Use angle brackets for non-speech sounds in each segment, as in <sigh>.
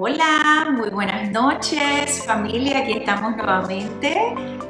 Hola, muy buenas noches familia, aquí estamos nuevamente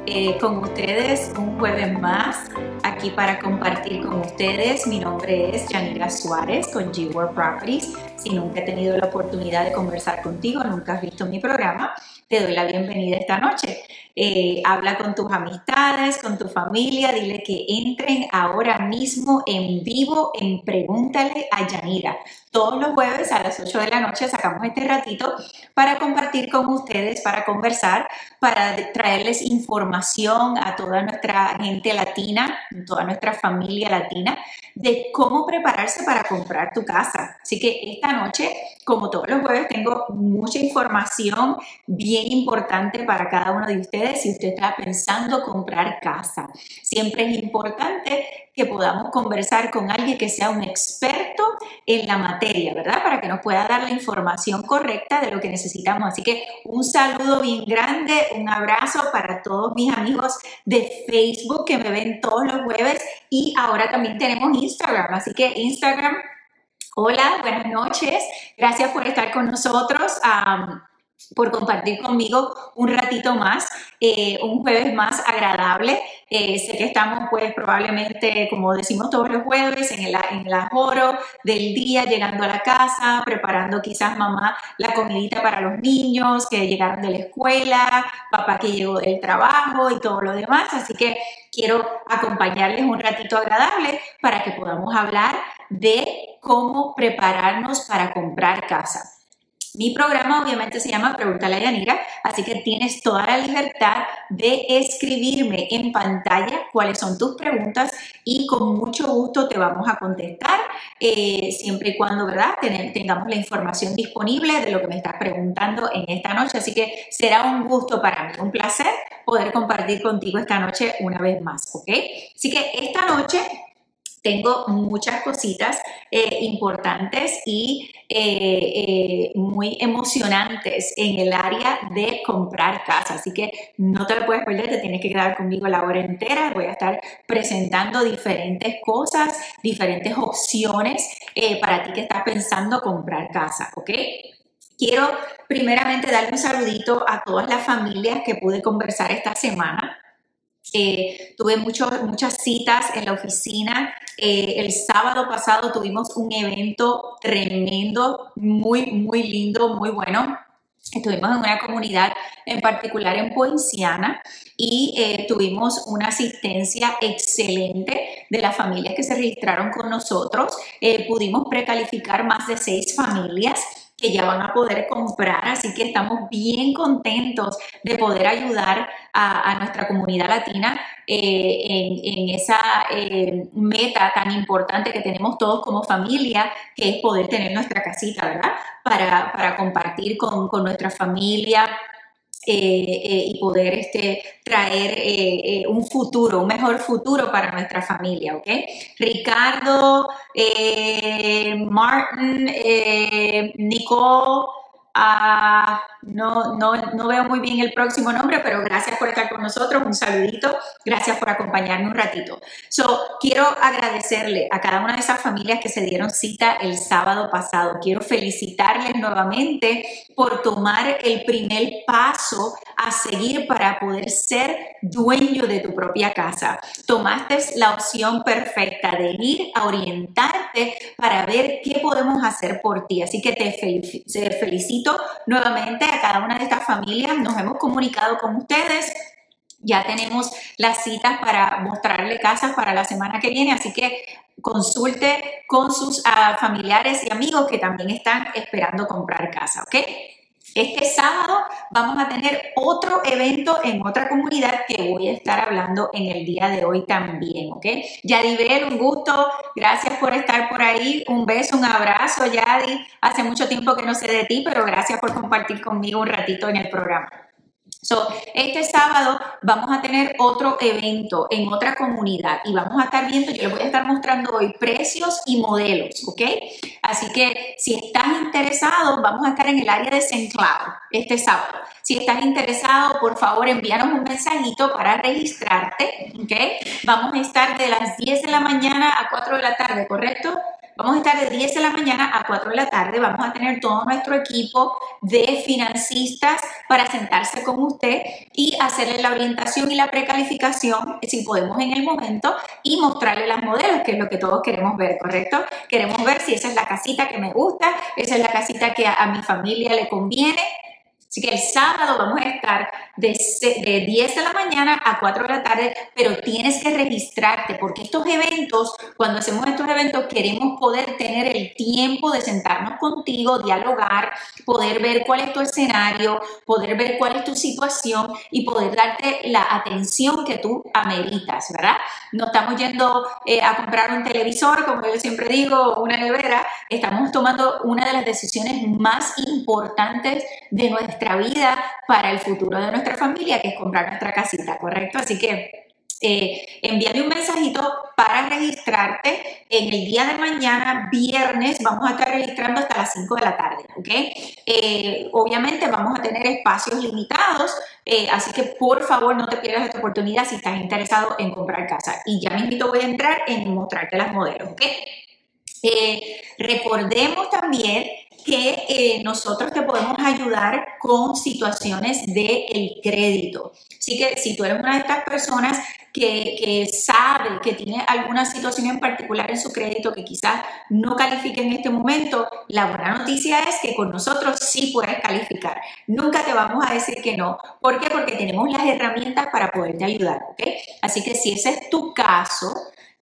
eh, con ustedes un jueves más aquí para compartir con ustedes. Mi nombre es Yanira Suárez con G-World Properties. Si nunca he tenido la oportunidad de conversar contigo, nunca has visto mi programa, te doy la bienvenida esta noche. Eh, habla con tus amistades, con tu familia, dile que entren ahora mismo en vivo en Pregúntale a Yanira. Todos los jueves a las 8 de la noche sacamos este ratito para compartir con ustedes, para conversar, para traerles información a toda nuestra gente latina, toda nuestra familia latina, de cómo prepararse para comprar tu casa. Así que esta noche, como todos los jueves, tengo mucha información bien importante para cada uno de ustedes si usted está pensando comprar casa. Siempre es importante que podamos conversar con alguien que sea un experto en la materia, ¿verdad? Para que nos pueda dar la información correcta de lo que necesitamos. Así que un saludo bien grande, un abrazo para todos mis amigos de Facebook que me ven todos los jueves y ahora también tenemos Instagram. Así que Instagram, hola, buenas noches. Gracias por estar con nosotros por compartir conmigo un ratito más, eh, un jueves más agradable. Eh, sé que estamos pues probablemente, como decimos todos los jueves, en el, en el ajoro del día, llegando a la casa, preparando quizás mamá la comidita para los niños que llegaron de la escuela, papá que llegó del trabajo y todo lo demás. Así que quiero acompañarles un ratito agradable para que podamos hablar de cómo prepararnos para comprar casa. Mi programa obviamente se llama Pregúntale a Yanira, así que tienes toda la libertad de escribirme en pantalla cuáles son tus preguntas y con mucho gusto te vamos a contestar, eh, siempre y cuando, ¿verdad?, tengamos la información disponible de lo que me estás preguntando en esta noche. Así que será un gusto para mí, un placer poder compartir contigo esta noche una vez más, ¿ok? Así que esta noche tengo muchas cositas eh, importantes y eh, eh, muy emocionantes en el área de comprar casa. Así que no te lo puedes perder, te tienes que quedar conmigo la hora entera. Voy a estar presentando diferentes cosas, diferentes opciones para ti que estás pensando comprar casa, ¿ok? Quiero primeramente darle un saludito a todas las familias que pude conversar esta semana. Eh, tuve muchas citas en la oficina. Eh, el sábado pasado tuvimos un evento tremendo, muy, muy lindo, muy bueno. Estuvimos en una comunidad en particular en Poinciana y eh, tuvimos una asistencia excelente de las familias que se registraron con nosotros. pudimos precalificar más de seis familias que ya van a poder comprar, así que estamos bien contentos de poder ayudar a, nuestra comunidad latina eh, en, esa eh, meta tan importante que tenemos todos como familia, que es poder tener nuestra casita, ¿verdad? Para, compartir con, nuestra familia, y poder este, traer eh, un futuro, un mejor futuro para nuestra familia, ¿ok? Ricardo, Martin, Nicole, Ah, no, no, no, veo muy bien el próximo nombre, pero gracias por estar con nosotros. Un saludito. Gracias por acompañarme un ratito. So, quiero agradecerle a cada una de esas familias que se dieron cita el sábado pasado. Quiero felicitarles nuevamente por tomar el primer paso a seguir para poder ser dueño de tu propia casa. Tomaste la opción perfecta de ir a orientarte para ver qué podemos hacer por ti. Así que te felicito nuevamente a cada una de estas familias. Nos hemos comunicado con ustedes. Ya tenemos las citas para mostrarle casas para la semana que viene, así que consulte con sus ah, familiares y amigos que también están esperando comprar casa, ¿ok? Este sábado vamos a tener otro evento en otra comunidad que voy a estar hablando en el día de hoy también, ¿ok? Yadibel, un gusto, gracias por estar por ahí, un beso, un abrazo, Yadi. Hace mucho tiempo que no sé de ti, pero gracias por compartir conmigo un ratito en el programa. So, este sábado vamos a tener otro evento en otra comunidad y vamos a estar viendo, yo les voy a estar mostrando hoy precios y modelos, ¿ok? Así que si estás interesado, vamos a estar en el área de St. Este sábado. Si estás interesado, por favor, envíanos un mensajito para registrarte, ¿ok? Vamos a estar de las 10 de la mañana a 4 de la tarde, ¿correcto? Vamos a estar de 10 de la mañana a 4 de la tarde, vamos a tener todo nuestro equipo de financistas para sentarse con usted y hacerle la orientación y la precalificación, si podemos en el momento, y mostrarle las modelos, que es lo que todos queremos ver, ¿correcto? Queremos ver si esa es la casita que me gusta, esa es la casita que a mi familia le conviene, Así que el sábado vamos a estar de, de 10 de la mañana a 4 de la tarde, pero tienes que registrarte porque estos eventos, cuando hacemos estos eventos, queremos poder tener el tiempo de sentarnos contigo, dialogar, poder ver cuál es tu escenario, poder ver cuál es tu situación y poder darte la atención que tú ameritas, ¿verdad? No estamos yendo eh, a comprar un televisor, como yo siempre digo, una nevera, estamos tomando una de las decisiones más importantes de nuestra nuestra vida para el futuro de nuestra familia, que es comprar nuestra casita, ¿correcto? Así que eh, envíame un mensajito para registrarte. En el día de mañana, viernes, vamos a estar registrando hasta las 5 de la tarde, ¿ok? Eh, obviamente vamos a tener espacios limitados, eh, así que por favor no te pierdas esta oportunidad si estás interesado en comprar casa. Y ya me invito, voy a entrar en mostrarte las modelos, ¿ok? Eh, recordemos también que eh, nosotros te podemos ayudar con situaciones de el crédito. Así que si tú eres una de estas personas que, que, sabe que tiene alguna situación en particular en su crédito que quizás no califique en este momento, la buena noticia es que con nosotros sí puedes calificar. Nunca te vamos a decir que no. ¿Por qué? Porque tenemos las herramientas para poderte ayudar, ¿ok? Así que si ese es tu caso,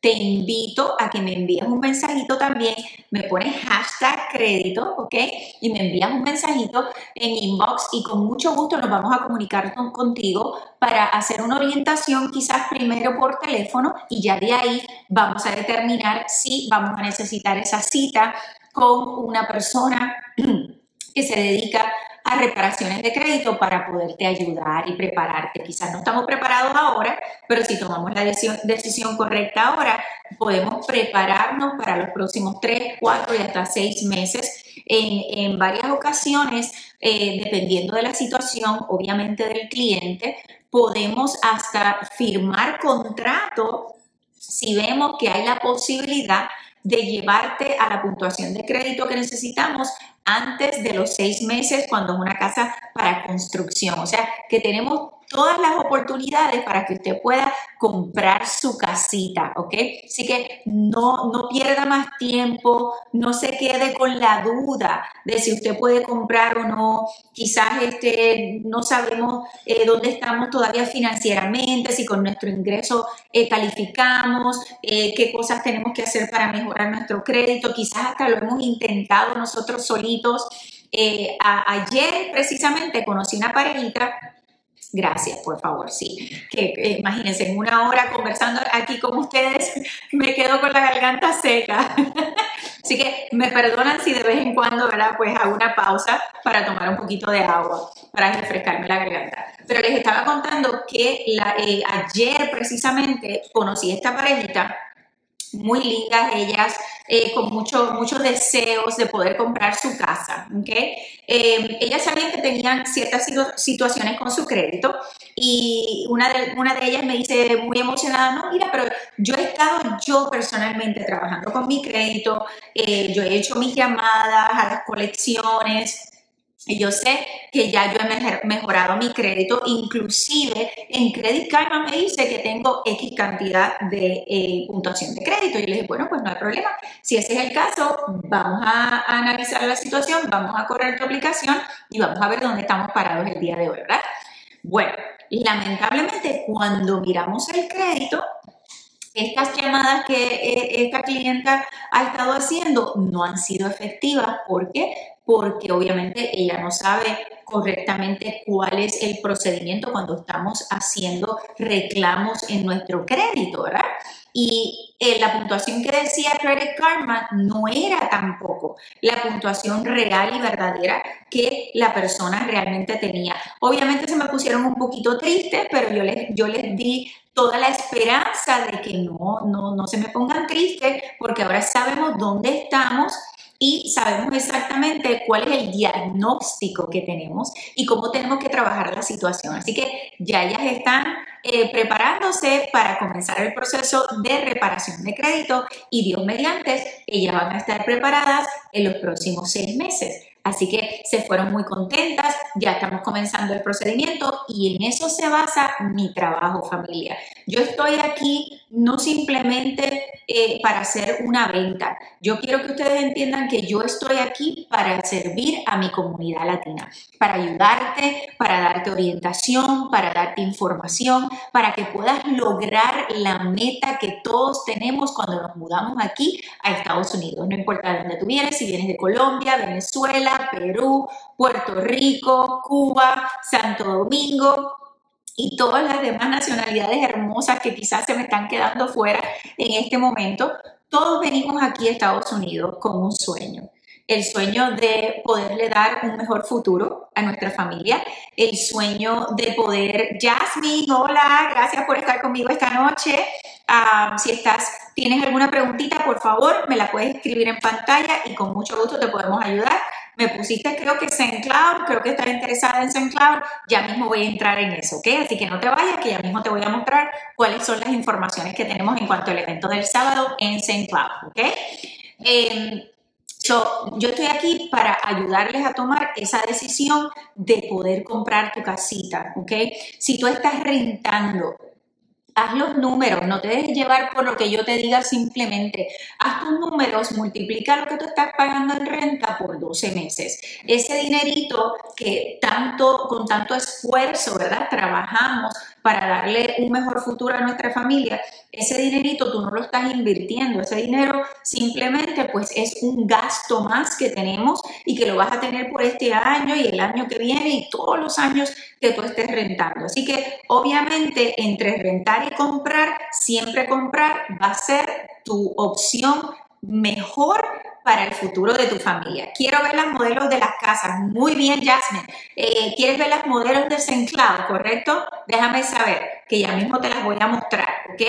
te invito a que me envíes un mensajito también, me pones hashtag crédito, ¿ok? Y me envías un mensajito en inbox y con mucho gusto nos vamos a comunicar contigo para hacer una orientación quizás primero por teléfono y ya de ahí vamos a determinar si vamos a necesitar esa cita con una persona <clears throat> que se dedica a reparaciones de crédito para poderte ayudar y prepararte. Quizás no estamos preparados ahora, pero si tomamos la decisión, correcta ahora, podemos prepararnos para los próximos 3, 4 y hasta 6 meses. En, varias ocasiones, eh, dependiendo de la situación, obviamente del cliente, podemos hasta firmar contrato si vemos que hay la posibilidad de llevarte a la puntuación de crédito que necesitamos antes de los seis meses cuando es una casa para construcción. O sea, que tenemos todas las oportunidades para que usted pueda comprar su casita, ¿ok? Así que no, no pierda más tiempo, no se quede con la duda de si usted puede comprar o no. Quizás este, no sabemos eh, dónde estamos todavía financieramente, si con nuestro ingreso eh, calificamos, eh, qué cosas tenemos que hacer para mejorar nuestro crédito. Quizás hasta lo hemos intentado nosotros solitos. ayer precisamente conocí una parejita Gracias, por favor, sí. Que, imagínense, en una hora conversando aquí con ustedes, <laughs> me quedo con la garganta seca. <laughs> Así que me perdonan si de vez en cuando, ¿verdad? Pues hago una pausa para tomar un poquito de agua, para refrescarme la garganta. Pero les estaba contando que eh, ayer precisamente conocí esta parejita muy lindas ellas, eh, con muchos muchos deseos de poder comprar su casa. ¿okay? Eh, ellas sabían que tenían ciertas situaciones con su crédito y una de, una de ellas me dice muy emocionada, no, mira, pero yo he estado yo personalmente trabajando con mi crédito, eh, yo he hecho mis llamadas a las colecciones, y yo sé que ya yo he mejorado mi crédito, inclusive en Credit Karma me dice que tengo X cantidad de eh, puntuación de crédito. Y yo le dije, bueno, pues no hay problema. Si ese es el caso, vamos a, analizar la situación, vamos a correr tu aplicación y vamos a ver dónde estamos parados el día de hoy, ¿verdad? Bueno, lamentablemente cuando miramos el crédito, estas llamadas que eh, esta clienta ha estado haciendo no han sido efectivas. ¿Por qué? Porque obviamente ella no sabe correctamente cuál es el procedimiento cuando estamos haciendo reclamos en nuestro crédito, ¿verdad? Y eh, la puntuación que decía Credit Karma no era tampoco la puntuación real y verdadera que la persona realmente tenía. Obviamente se me pusieron un poquito tristes, pero yo les, yo les di toda la esperanza de que no, no, no se me pongan tristes, porque ahora sabemos dónde estamos y sabemos exactamente cuál es el diagnóstico que tenemos y cómo tenemos que trabajar la situación. Así que ya ellas están eh, preparándose para comenzar el proceso de reparación de crédito y Dios mediante, ellas van a estar preparadas en los próximos seis meses. Así que se fueron muy contentas, ya estamos comenzando el procedimiento y en eso se basa mi trabajo familia. Yo estoy aquí no simplemente eh, para hacer una venta, yo quiero que ustedes entiendan que yo estoy aquí para servir a mi comunidad latina, para ayudarte, para darte orientación, para darte información, para que puedas lograr la meta que todos tenemos cuando nos mudamos aquí a Estados Unidos. No importa de dónde tú vienes, si vienes de Colombia, Venezuela, Perú, Puerto Rico, Cuba, Santo Domingo, y todas las demás nacionalidades hermosas que quizás se me están quedando fuera en este momento, todos venimos aquí a Estados Unidos con un sueño. El sueño de poderle dar un mejor futuro a nuestra familia, el sueño de poder, Jasmine, hola, gracias por estar conmigo esta noche. Si estás, tienes alguna preguntita, por favor, me la puedes escribir en pantalla y con mucho gusto te podemos ayudar me pusiste creo que SendCloud, creo que estás interesada en SendCloud, ya mismo voy a entrar en eso, ¿ok? Así que no te vayas, que ya mismo te voy a mostrar cuáles son las informaciones que tenemos en cuanto al evento del sábado en SendCloud, ¿ok? Em, yo estoy aquí para ayudarles a tomar esa decisión de poder comprar tu casita, ¿ok? Si tú estás rentando, haz los números, no te dejes llevar por lo que yo te diga simplemente. Haz tus números, multiplica lo que tú estás pagando en renta por 12 meses. Ese dinerito que tanto, con tanto esfuerzo, ¿verdad? Trabajamos para darle un mejor futuro a nuestra familia, ese dinerito tú no lo estás invirtiendo, ese dinero simplemente pues es un gasto más que tenemos y que lo vas a tener por este año y el año que viene y todos los años que tú estés rentando. Así que obviamente entre rentar y comprar, siempre comprar va a ser tu opción mejor para el futuro de tu familia. Quiero ver las modelos de las casas. Muy bien, Jasmine. Eh, ¿Quieres ver las modelos de SendCloud, correcto? Déjame saber, que ya mismo te las voy a mostrar, ¿ok?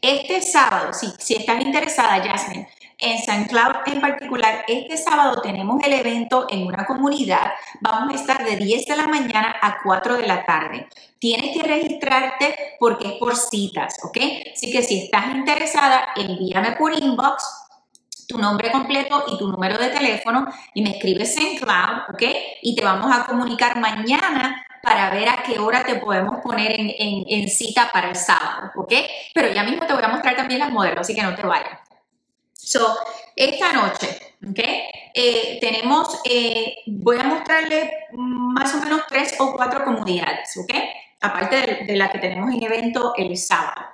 Este sábado, si, si estás interesada, Jasmine, en SendCloud en particular, este sábado tenemos el evento en una comunidad. Vamos a estar de 10 de la mañana a 4 de la tarde. Tienes que registrarte porque es por citas, ¿ok? Así que si estás interesada, envíame por inbox tu nombre completo y tu número de teléfono y me escribes en cloud, ¿ok? Y te vamos a comunicar mañana para ver a qué hora te podemos poner en, cita para el sábado, ¿ok? Pero ya mismo te voy a mostrar también las modelos, así que no te vayas. So, esta noche, ¿ok? Eh, tenemos, eh, voy a mostrarle más o menos tres o cuatro comunidades, ¿ok? Aparte de, de la que tenemos en evento el sábado.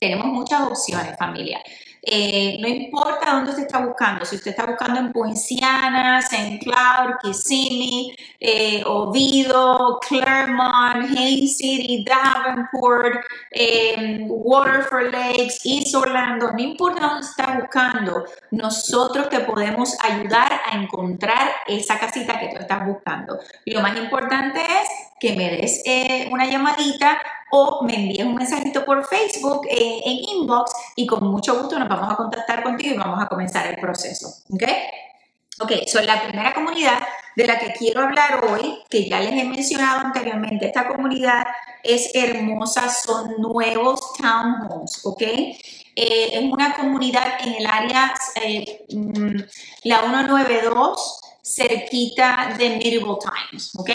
Tenemos muchas opciones, familia. Eh, no importa dónde se está buscando, si usted está buscando en Poinciana, St. Cloud, Kissimmee, eh, Oviedo, Claremont, Haines City, Davenport, eh, Waterford Lakes, East Orlando, no importa dónde está buscando, nosotros te podemos ayudar a encontrar esa casita que tú estás buscando. Lo más importante es que me des una llamadita o me envíes un mensajito por Facebook eh, en inbox y con mucho gusto nos vamos a contactar contigo y vamos a comenzar el proceso. ¿Ok? Ok, so la primera comunidad de la que quiero hablar hoy, que ya les he mencionado anteriormente, esta comunidad es hermosa, son nuevos townhomes, ¿ok? Eh, es una comunidad en el área, eh, mm, la 192, cerquita de Medieval Times, ¿ok?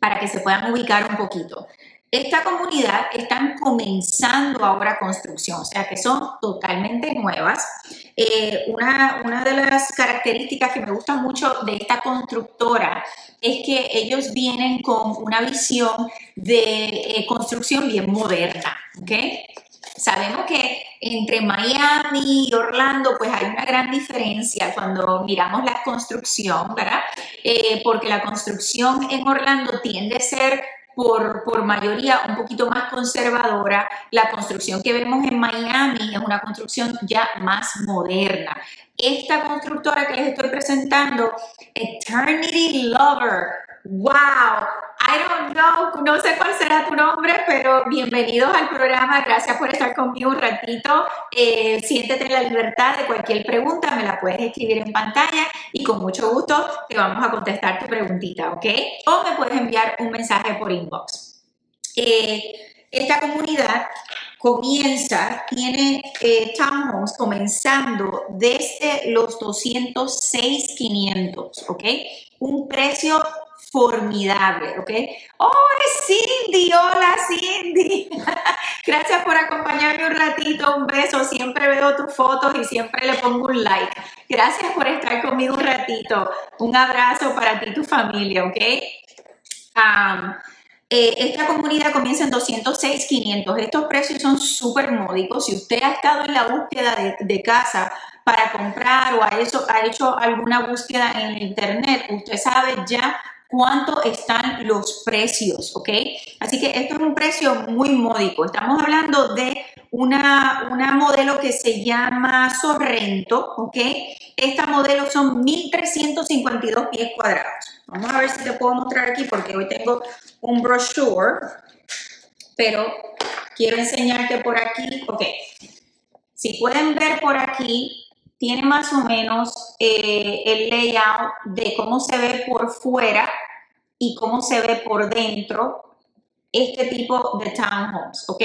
Para que se puedan ubicar un poquito. Esta comunidad están comenzando ahora construcción, o sea que son totalmente nuevas. Eh, una, una, de las características que me gusta mucho de esta constructora es que ellos vienen con una visión de eh, construcción bien moderna. Sabemos que entre Miami y Orlando, pues hay una gran diferencia cuando miramos la construcción, ¿verdad? Eh, porque la construcción en Orlando tiende a ser por, mayoría un poquito más conservadora. La construcción que vemos en Miami es una construcción ya más moderna. Esta constructora que les estoy presentando, Eternity Lover, wow, I don't know, no sé cuál será tu nombre, pero bienvenidos al programa, gracias por estar conmigo un ratito. Eh, siéntete en la libertad de cualquier pregunta, me la puedes escribir en pantalla y con mucho gusto te vamos a contestar tu preguntita, ¿ok? O me puedes enviar un mensaje por inbox. Eh, esta comunidad comienza, tiene eh, townhomes comenzando desde los 206,500, ¿ok? Un precio formidable, ¿ok? ¡Oh, Cindy! ¡Hola, Cindy! <laughs> Gracias por acompañarme un ratito, un beso. Siempre veo tus fotos y siempre le pongo un like. Gracias por estar conmigo un ratito. Un abrazo para ti y tu familia, ¿ok? Eh, esta comunidad comienza en 206,500. Estos precios son súper módicos. Si usted ha estado en la búsqueda de, casa para comprar o ha hecho alguna búsqueda en internet, usted sabe ya cuánto están los precios, ¿ok? Así que esto es un precio muy módico. Estamos hablando de una, una modelo que se llama Sorrento, ¿ok? Esta modelo son 1.352 pies cuadrados. Vamos a ver si te puedo mostrar aquí porque hoy tengo un brochure, pero quiero enseñarte por aquí. Ok, si pueden ver por aquí, tiene más o menos eh, el layout de cómo se ve por fuera y cómo se ve por dentro este tipo de townhomes, ¿ok?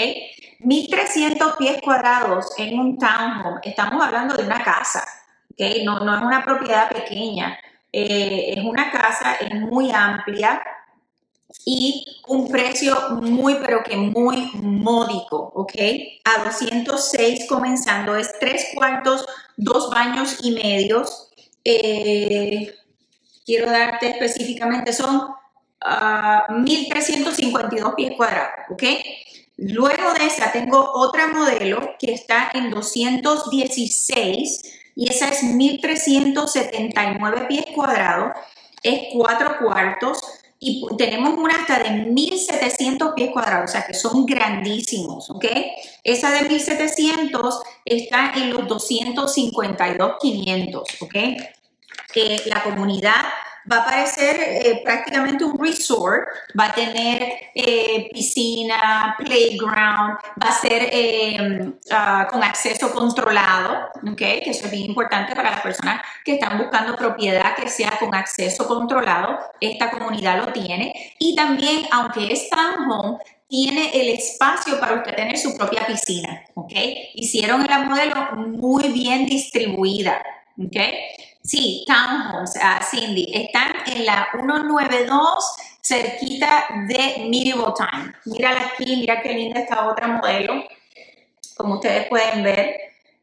1300 pies cuadrados en un townhome, estamos hablando de una casa, ¿ok? No, no es una propiedad pequeña. Eh, es una casa, es muy amplia y un precio muy, pero que muy módico, ¿ok? A 206 comenzando, es tres cuartos, dos baños y medios. Eh, quiero darte específicamente, son 1.352 ah, pies cuadrados, ¿ok? Luego de esa tengo otra modelo que está en 216 y esa es 1379 pies cuadrados, es cuatro cuartos y tenemos una hasta de 1700 pies cuadrados, o sea que son grandísimos, ¿ok? Esa de 1700 está en los 252, 500, ¿ok? Eh, la comunidad va a parecer eh, prácticamente un resort, va a tener eh, piscina, playground, va a ser eh, ah, con acceso controlado, ¿okay? que eso es bien importante para las personas que están buscando propiedad que sea con acceso controlado, esta comunidad lo tiene, y también, aunque es townhome, tiene el espacio para usted tener su propia piscina, ¿ok? Hicieron la modelo muy bien distribuida, ¿ok? Sí, townhomes, uh, Cindy, están en la 192 cerquita de Medieval Time. Mírala aquí, mira qué linda esta otra modelo. Como ustedes pueden ver,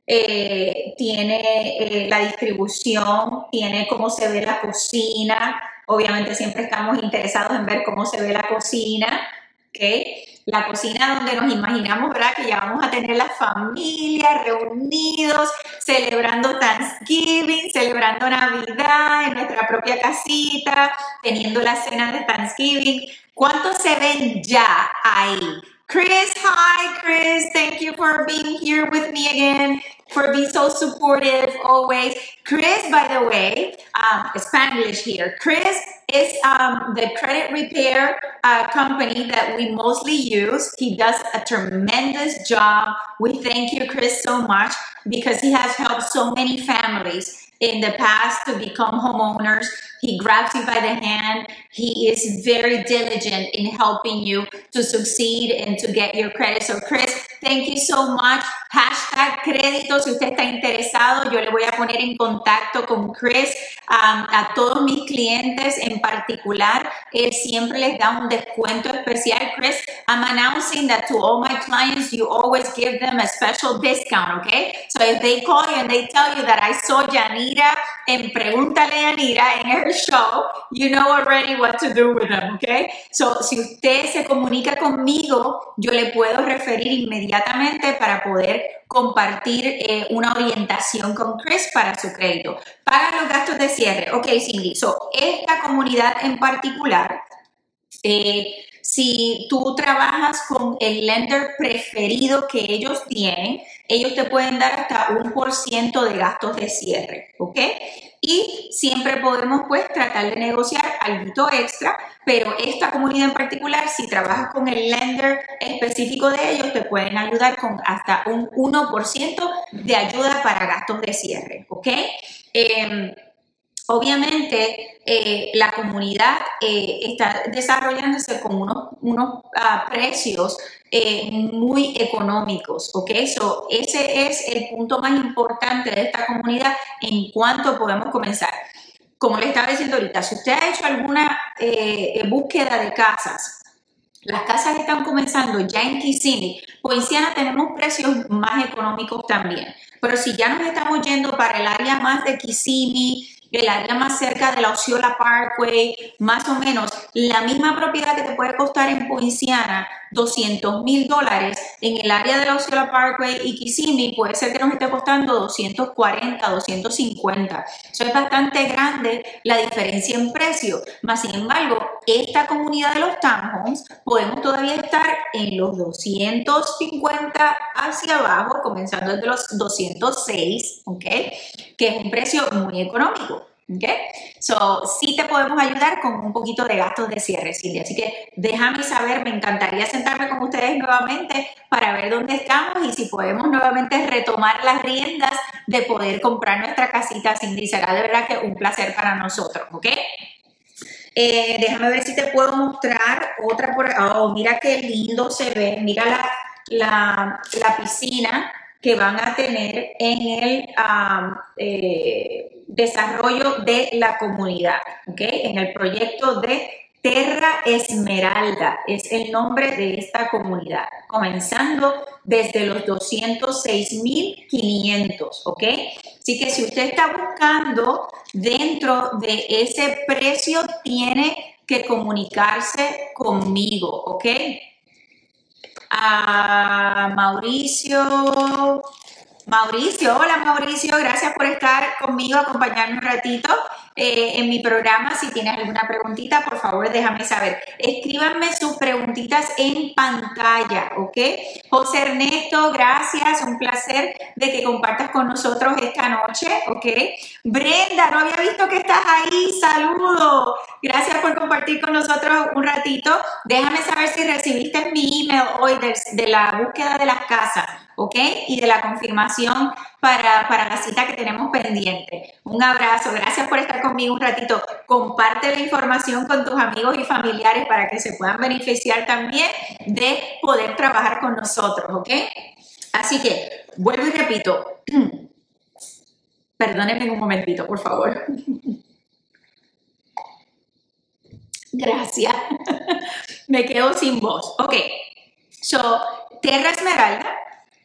eh, tiene eh, la distribución, tiene cómo se ve la cocina. Obviamente siempre estamos interesados en ver cómo se ve la cocina. ¿okay? La cocina donde nos imaginamos, ¿verdad? Que ya vamos a tener la familia reunidos, celebrando Thanksgiving, celebrando Navidad en nuestra propia casita, teniendo la cena de Thanksgiving. ¿Cuántos se ven ya ahí? Chris, hi Chris, thank you for being here with me again, for being so supportive always. Chris, by the way, um, Spanish here. Chris is um, the credit repair uh, company that we mostly use. He does a tremendous job. We thank you, Chris, so much because he has helped so many families in the past to become homeowners. He grabs you by the hand. He is very diligent in helping you to succeed and to get your credit. So, Chris, thank you so much. Hashtag crédito. Si usted está interesado, yo le voy a poner en contacto con Chris. Um, a todos mis clientes en particular, él siempre les da un descuento especial. Chris, I'm announcing that to all my clients, you always give them a special discount, okay? So if they call you and they tell you that I saw En Pregúntale a Yanira en her show, you know already what to do with them, okay? So si usted se comunica conmigo, yo le puedo referir inmediatamente para poder compartir eh, una orientación con Chris para su crédito. Paga los gastos de cierre. Ok, Cindy, so, esta comunidad en particular, eh, si tú trabajas con el lender preferido que ellos tienen, ellos te pueden dar hasta un por ciento de gastos de cierre, ¿ok? Y siempre podemos pues tratar de negociar algo extra, pero esta comunidad en particular, si trabajas con el lender específico de ellos, te pueden ayudar con hasta un 1% de ayuda para gastos de cierre, ¿ok? Em, Obviamente, eh, la comunidad eh, está desarrollándose con unos, ah, precios eh, muy económicos, ¿ok? So, ese es el punto más importante de esta comunidad en cuanto podemos comenzar. Como le estaba diciendo ahorita, si usted ha hecho alguna búsqueda de casas, las casas están comenzando ya en Kissimmee. Poinciana tenemos precios más económicos también. Pero si ya nos estamos yendo para el área más de Kissimmee, el área más cerca de la Osceola Parkway, más o menos la misma propiedad que te puede costar en Poinciana 200 mil dólares, en el área de la Osceola Parkway y Kissimmee puede ser que nos esté costando 240, 250. Eso es bastante grande la diferencia en precio. Más sin embargo, esta comunidad de los townhomes podemos todavía estar en los 250 hacia abajo, comenzando desde los 206, ¿ok? Que es un precio muy económico. ¿Ok? So, sí te podemos ayudar con un poquito de gastos de cierre, Silvia. Así que déjame saber, me encantaría sentarme con ustedes nuevamente para ver dónde estamos y si podemos nuevamente retomar las riendas de poder comprar nuestra casita, Cindy. Será de verdad que un placer para nosotros, ¿ok? Eh, déjame ver si te puedo mostrar otra por Oh, mira qué lindo se ve. Mira la, la, la piscina que van a tener en el eh, desarrollo de la comunidad, ¿ok? En el proyecto de Terra Esmeralda es el nombre de esta comunidad, comenzando desde los 206.500, ¿ok? Así que si usted está buscando dentro de ese precio, tiene que comunicarse conmigo, ¿ok? Mauricio. Mauricio, hola Mauricio, gracias por estar conmigo, acompañarme un ratito. Eh, en mi programa. Si tienes alguna preguntita, por favor, déjame saber. Escríbanme sus preguntitas en pantalla, ¿ok? José Ernesto, gracias, un placer de que compartas con nosotros esta noche, ¿ok? Brenda, no había visto que estás ahí, saludo. Gracias por compartir con nosotros un ratito. Déjame saber si recibiste mi email hoy de, de la búsqueda de las casas. ¿ok? Y de la confirmación para, para, la cita que tenemos pendiente. Un abrazo, gracias por estar conmigo un ratito. Comparte la información con tus amigos y familiares para que se puedan beneficiar también de poder trabajar con nosotros, ¿ok? Así que, vuelvo y repito. <clears throat> Perdónenme un momentito, por favor. <laughs> Gracias. <laughs> Me quedo sin voz. Ok. So, Terra Esmeralda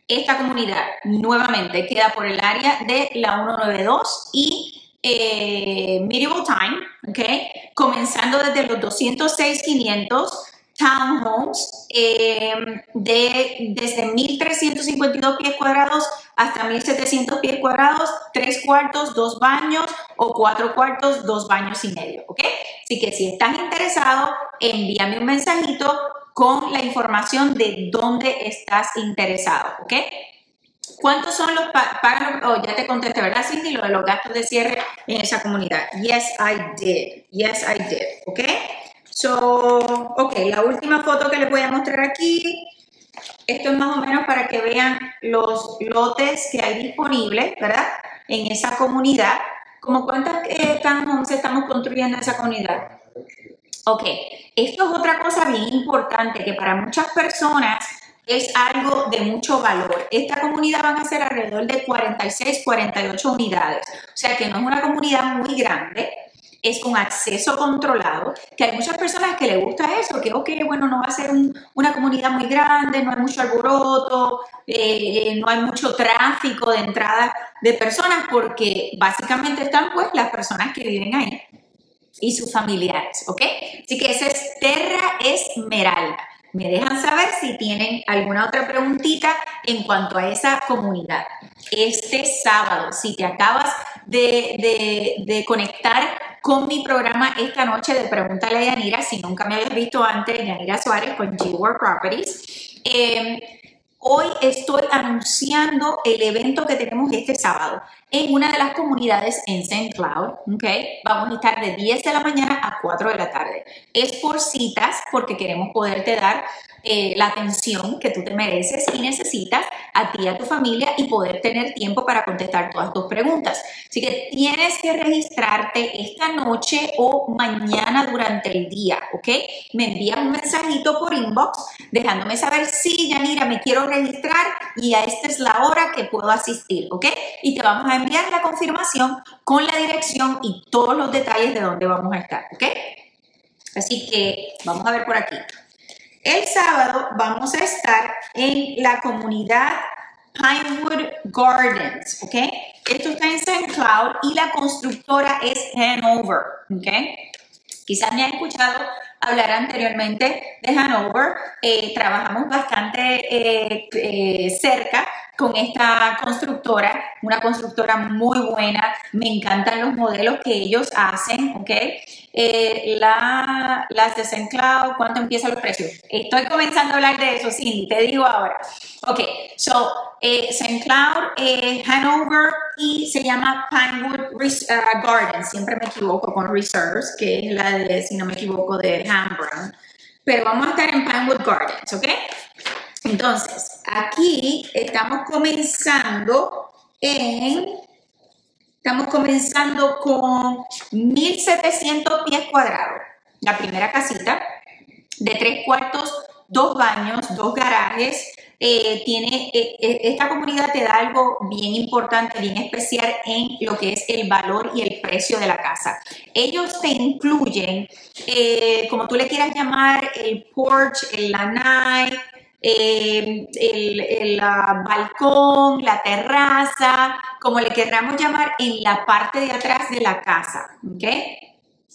esta comunidad nuevamente queda por el área de la 192 y eh, Medieval Time, ¿ok? Comenzando desde los 206.500 townhomes eh, de, desde 1.352 pies cuadrados hasta 1.700 pies cuadrados, tres cuartos, dos baños o cuatro cuartos, dos baños y medio, ¿ok? Así que si estás interesado, envíame un mensajito con la información de dónde estás interesado, ¿ok? ¿Cuántos son los pagos? Oh, ya te contesté, ¿verdad, Cindy? Lo de los gastos de cierre en esa comunidad. Yes, I did. Yes, I did. ¿Ok? So, ok, la última foto que les voy a mostrar aquí. Esto es más o menos para que vean los lotes que hay disponibles, ¿verdad? En esa comunidad. ¿Cómo cuántas eh, estamos construyendo en esa comunidad? Ok, esto es otra cosa bien importante que para muchas personas es algo de mucho valor. Esta comunidad van a ser alrededor de 46, 48 unidades. O sea que no es una comunidad muy grande, es con acceso controlado, que hay muchas personas que les gusta eso, que ok, bueno, no va a ser una comunidad muy grande, no hay mucho alboroto, eh, no hay mucho tráfico de entrada de personas, porque básicamente están pues las personas que viven ahí y sus familiares, ¿ok? Así que esa es Terra Esmeralda. Me dejan saber si tienen alguna otra preguntita en cuanto a esa comunidad. Este sábado, si te acabas de, conectar con mi programa esta noche de Pregúntale a Yanira, si nunca me habías visto antes, Yanira Suárez con G-World Properties. Eh, Hoy estoy anunciando el evento que tenemos este sábado. en una de las comunidades en St. Cloud. Vamos a estar de 10 de la mañana a 4 de la tarde. Es por citas porque queremos poderte dar eh, la atención que tú te mereces y necesitas a ti a tu familia y poder tener tiempo para contestar todas tus preguntas. Así que tienes que registrarte esta noche o mañana durante el día, ¿ok? Me envías un mensajito por inbox dejándome saber si, Yanira, me quiero registrar y a esta es la hora que puedo asistir, ¿ok? Y te vamos a enviar la confirmación con la dirección y todos los detalles de dónde vamos a estar, ¿ok? Así que vamos a ver por aquí. El sábado vamos a estar en la comunidad Pinewood Gardens, ¿ok? Esto está en St. Cloud y la constructora es Hanover, ¿ok? Quizás me han escuchado hablar anteriormente de Hanover. Eh, trabajamos bastante eh, eh, cerca con esta constructora, una constructora muy buena, me encantan los modelos que ellos hacen, ¿ok? La, las de. Cloud, ¿cuánto empiezan los precios? Estoy comenzando a hablar de eso, sí, te digo ahora. Ok, so, eh. Cloud, eh, Hanover y se llama Pinewood uh, Garden, siempre me equivoco con Reserves, que es la de, si no me equivoco, de Pero vamos a estar en Pinewood Gardens, ¿ok? Entonces, aquí estamos comenzando en Estamos comenzando con 1700 pies cuadrados. La primera casita de tres cuartos, dos baños, dos garajes. Eh, tiene, eh, eh, esta comunidad te da algo bien importante, bien especial en lo que es el valor y el precio de la casa. Ellos te incluyen, como tú le quieras llamar, el porch, el lanai, eh, el, balcón, la terraza, como le queramos llamar, en la parte de atrás de la casa. ¿ok?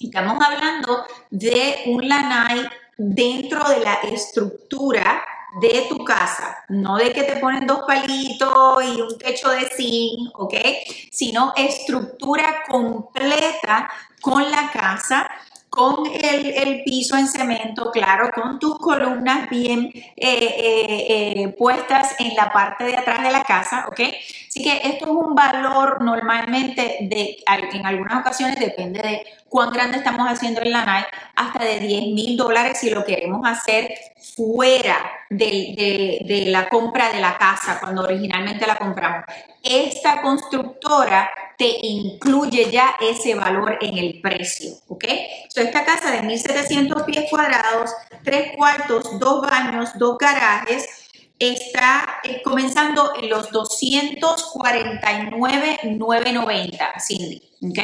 Estamos hablando de un lanai dentro de la estructura de tu casa, no de que te ponen dos palitos y un techo de zinc, ¿ok? Sino estructura completa con la casa con el, piso en cemento, claro, con tus columnas bien eh, eh, eh, puestas en la parte de atrás de la casa, ¿ok? Así que esto es un valor normalmente de, en algunas ocasiones depende de cuán grande estamos haciendo el lanai, hasta de 10 mil dólares si lo queremos hacer fuera de, de la compra de la casa, cuando originalmente la compramos. Esta constructora te incluye ya ese valor en el precio, ¿ok? So, esta casa de 1.700 pies cuadrados, tres cuartos, dos baños, dos garajes, está eh, comenzando en los 249,990, Cindy, ¿ok?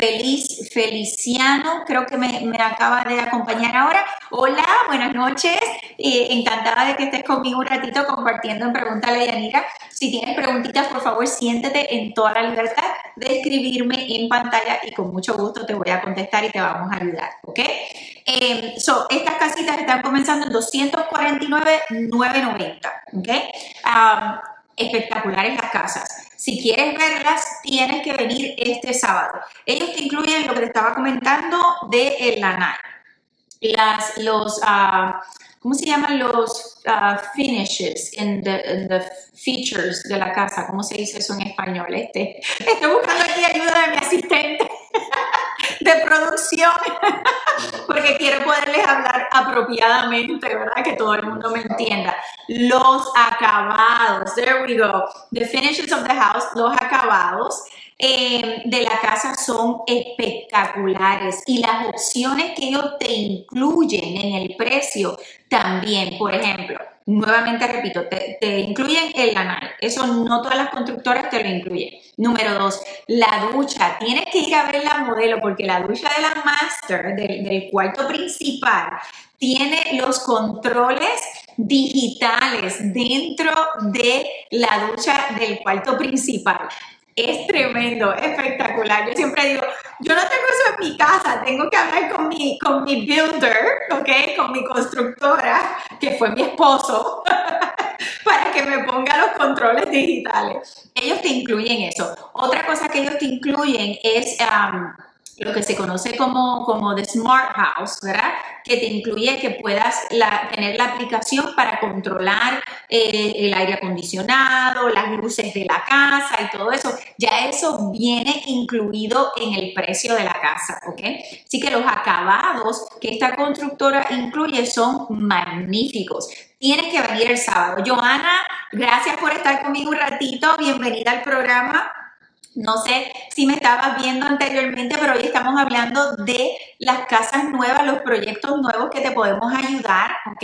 Feliz, Feliciano, creo que me, acaba de acompañar ahora. Hola, buenas noches. Eh, encantada de que estés conmigo un ratito compartiendo en Pregúntale Yanira. Si tienes preguntitas, por favor, siéntete en toda la libertad de escribirme en pantalla y con mucho gusto te voy a contestar y te vamos a ayudar, ¿ok? Eh, so, estas casitas están comenzando en 249,990, ¿ok? Um, espectaculares las casas. Si quieres verlas, tienes que venir este sábado. Ellos te incluyen lo que te estaba comentando de el lanai. Las, los, uh, ¿cómo se llaman los uh, finishes en the, features de la casa? ¿Cómo se dice eso en español? Este, estoy buscando aquí ayuda de mi asistente <laughs> de producción <laughs> porque quiero poderles hablar apropiadamente, ¿verdad? Que todo el mundo me entienda. Los acabados, there we go. The finishes of the house, los acabados. Eh, de la casa son espectaculares y las opciones que ellos te incluyen en el precio también, por ejemplo, nuevamente repito, te, incluyen el canal. Eso no todas las constructoras te lo incluyen. Número dos, la ducha. Tienes que ir a ver la modelo porque la ducha de la master, del cuarto principal, tiene los controles digitales dentro de la ducha del cuarto principal es tremendo, espectacular. Yo siempre digo, yo no tengo eso en mi casa, tengo que hablar con mi, con mi builder, ¿ok? Con mi constructora, que fue mi esposo, <laughs> para que me ponga los controles digitales. Ellos te incluyen eso. Otra cosa que ellos te incluyen es... lo que se conoce como, como The Smart House, ¿verdad? que te incluye que puedas tener la aplicación para controlar eh, el aire acondicionado, las luces de la casa y todo eso. Ya eso viene incluido en el precio de la casa, ¿ok? Así que los acabados que esta constructora incluye son magníficos. Tienes que venir el sábado. Joana, gracias por estar conmigo un ratito. Bienvenida al programa. No sé si me estabas viendo anteriormente, pero hoy estamos hablando de las casas nuevas, los proyectos nuevos que te podemos ayudar, ¿ok?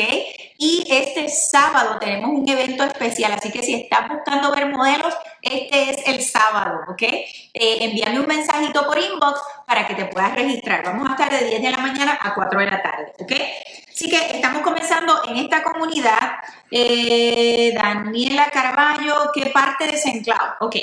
Y este sábado tenemos un evento especial, así que si estás buscando ver modelos, este es el sábado, ¿ok? Eh, envíame un mensajito por inbox para que te puedas registrar. Vamos a estar de 10 de la mañana a 4 de la tarde, ¿ok? Así que estamos comenzando en esta comunidad. Eh, Daniela Carballo, ¿qué parte de Senclao? Ok,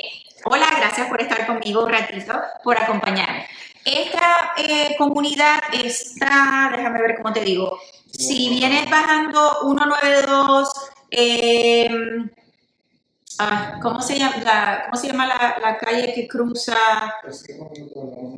Hola, gracias por estar conmigo un ratito, por acompañarme. Esta eh, comunidad está, déjame ver cómo te digo, si vienes bajando 192, eh, Ah, ¿cómo, se llama, la, ¿Cómo se llama la, calle que cruza?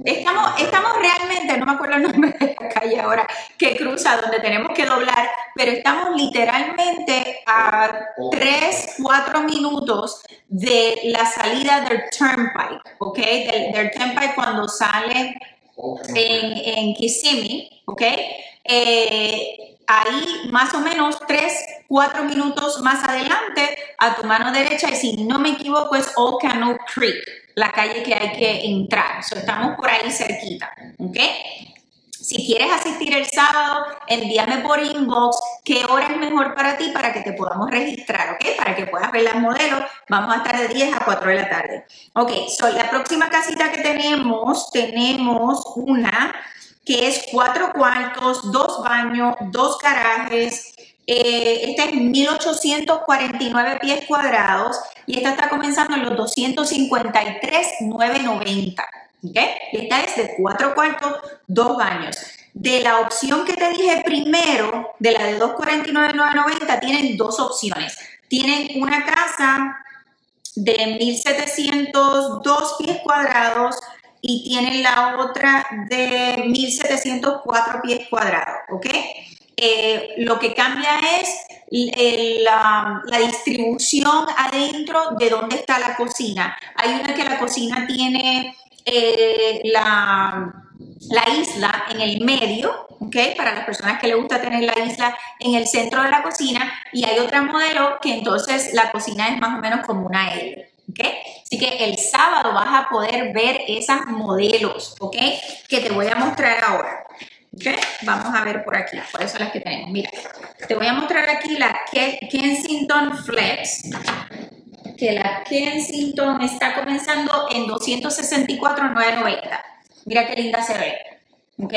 Estamos, estamos realmente, no me acuerdo el nombre de la calle ahora, que cruza donde tenemos que doblar, pero estamos literalmente a 3, 4 minutos de la salida del Turnpike, ¿ok? Del, del Turnpike cuando sale en, Kissimmee, ¿ok? Eh, ahí más o menos 3, 4 minutos más adelante a tu mano derecha y si no me equivoco es Old Canoe Creek, la calle que hay que entrar. estamos por ahí cerquita, ¿ok? Si quieres asistir el sábado, envíame por inbox qué hora es mejor para ti para que te podamos registrar, ¿ok? Para que puedas ver las modelos. Vamos a estar de 10 a 4 de la tarde. Ok, so, la próxima casita que tenemos, tenemos una que es cuatro cuartos, dos baños, dos garajes. Eh, esta es 1849 pies cuadrados y esta está comenzando en los 253,990. ¿Okay? Esta es de cuatro cuartos, dos baños. De la opción que te dije primero, de la de 249,990, tienen dos opciones. Tienen una casa de 1702 pies cuadrados y tienen la otra de 1704 pies cuadrados, ¿ok? Eh, lo que cambia es la, distribución adentro de dónde está la cocina. Hay una que la cocina tiene eh, la, la, isla en el medio, ¿ok? Para las personas que les gusta tener la isla en el centro de la cocina, y hay otra modelo que entonces la cocina es más o menos como una L. Así que el sábado vas a poder ver esas modelos, ¿ok? Que te voy a mostrar ahora. Vamos a ver por aquí, cuáles son las que tenemos. Mira, te voy a mostrar aquí la Kensington Flex, que la Kensington está comenzando en 264,990. Mira qué linda se ve, ¿ok?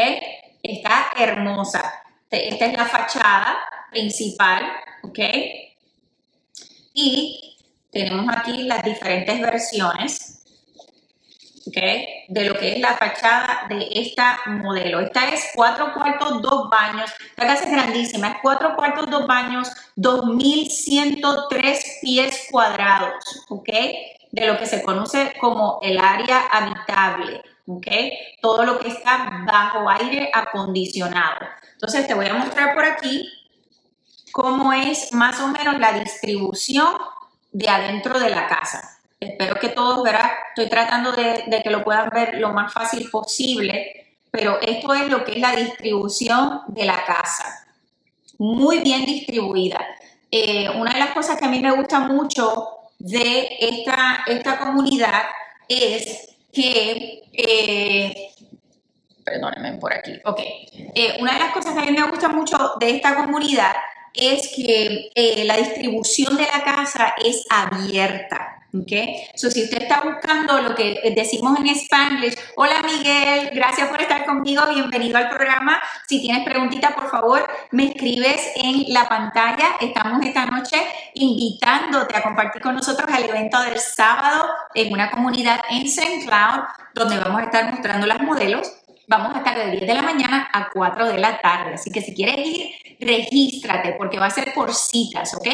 Está hermosa. Esta es la fachada principal, ¿ok? Y tenemos aquí las diferentes versiones de lo que es la fachada de esta modelo. Esta es cuatro cuartos, dos baños. La casa es grandísima, es cuatro cuartos, dos baños, 2103 pies cuadrados, ¿ok? De lo que se conoce como el área habitable, ¿ok? Todo lo que está bajo aire acondicionado. Entonces te voy a mostrar por aquí cómo es más o menos la distribución de adentro de la casa. Espero que todos, verán, estoy tratando de, que lo puedan ver lo más fácil posible, pero esto es lo que es la distribución de la casa. Muy bien distribuida. Eh, una de las cosas que a mí me gusta mucho de esta, comunidad es que, eh, perdónenme por aquí, ok, eh, una de las cosas que a mí me gusta mucho de esta comunidad es que eh, la distribución de la casa es abierta. ¿Okay? So, si usted está buscando lo que decimos en Spanglish, hola Miguel, gracias por estar conmigo, bienvenido al programa. Si tienes preguntita, por favor, me escribes en la pantalla. Estamos esta noche invitándote a compartir con nosotros el evento del sábado en una comunidad en St. Cloud, donde vamos a estar mostrando los modelos vamos a estar de 10 de la mañana a 4 de la tarde. Así que si quieres ir, regístrate porque va a ser por citas, ¿ok?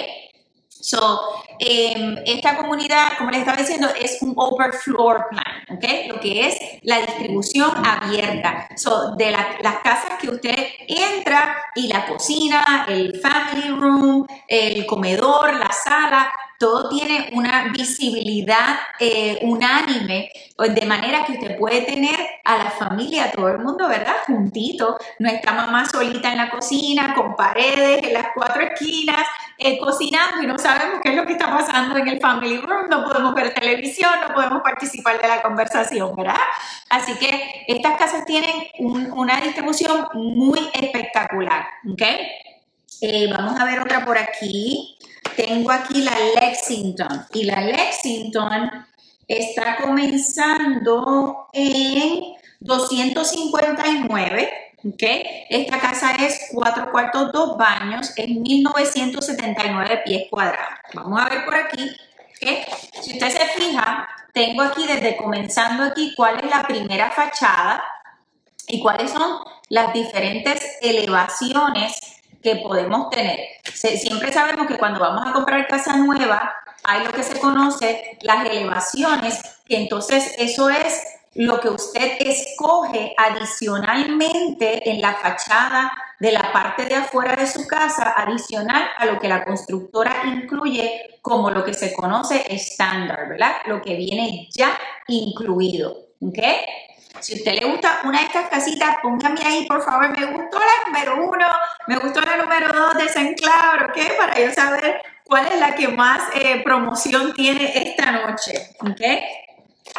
So, em, esta comunidad, como les estaba diciendo, es un overfloor plan, ¿ok? Lo que es la distribución abierta. So, de las casas que usted entra y la cocina, el family room, el comedor, la sala, todo tiene una visibilidad eh, unánime, de manera que usted puede tener a la familia, todo el mundo, ¿verdad? Juntito, no está mamá solita en la cocina, con paredes en las cuatro esquinas, eh, cocinando y no sabemos qué es lo que está pasando en el family room, no podemos ver televisión, no podemos participar de la conversación, ¿verdad? Así que estas casas tienen una distribución muy espectacular, ¿ok? Eh, vamos a ver otra por aquí tengo aquí la Lexington y la Lexington está comenzando en 259. ¿okay? Esta casa es cuatro cuartos, dos baños, es 1979 pies cuadrados. Vamos a ver por aquí. ¿okay? Si usted se fija, tengo aquí desde comenzando aquí cuál es la primera fachada y cuáles son las diferentes elevaciones que podemos tener. siempre sabemos que cuando vamos a comprar casa nueva, hay lo que se conoce las elevaciones, que entonces eso es lo que usted escoge adicionalmente en la fachada de la parte de afuera de su casa, adicional a lo que la constructora incluye como lo que se conoce estándar, ¿verdad? Lo que viene ya incluido, ¿ok? Si a usted le gusta una de estas casitas, póngame ahí, por favor. Me gustó la número uno, me gustó la número dos de San ¿ok? Para yo saber cuál es la que más eh, promoción tiene esta noche, ¿ok?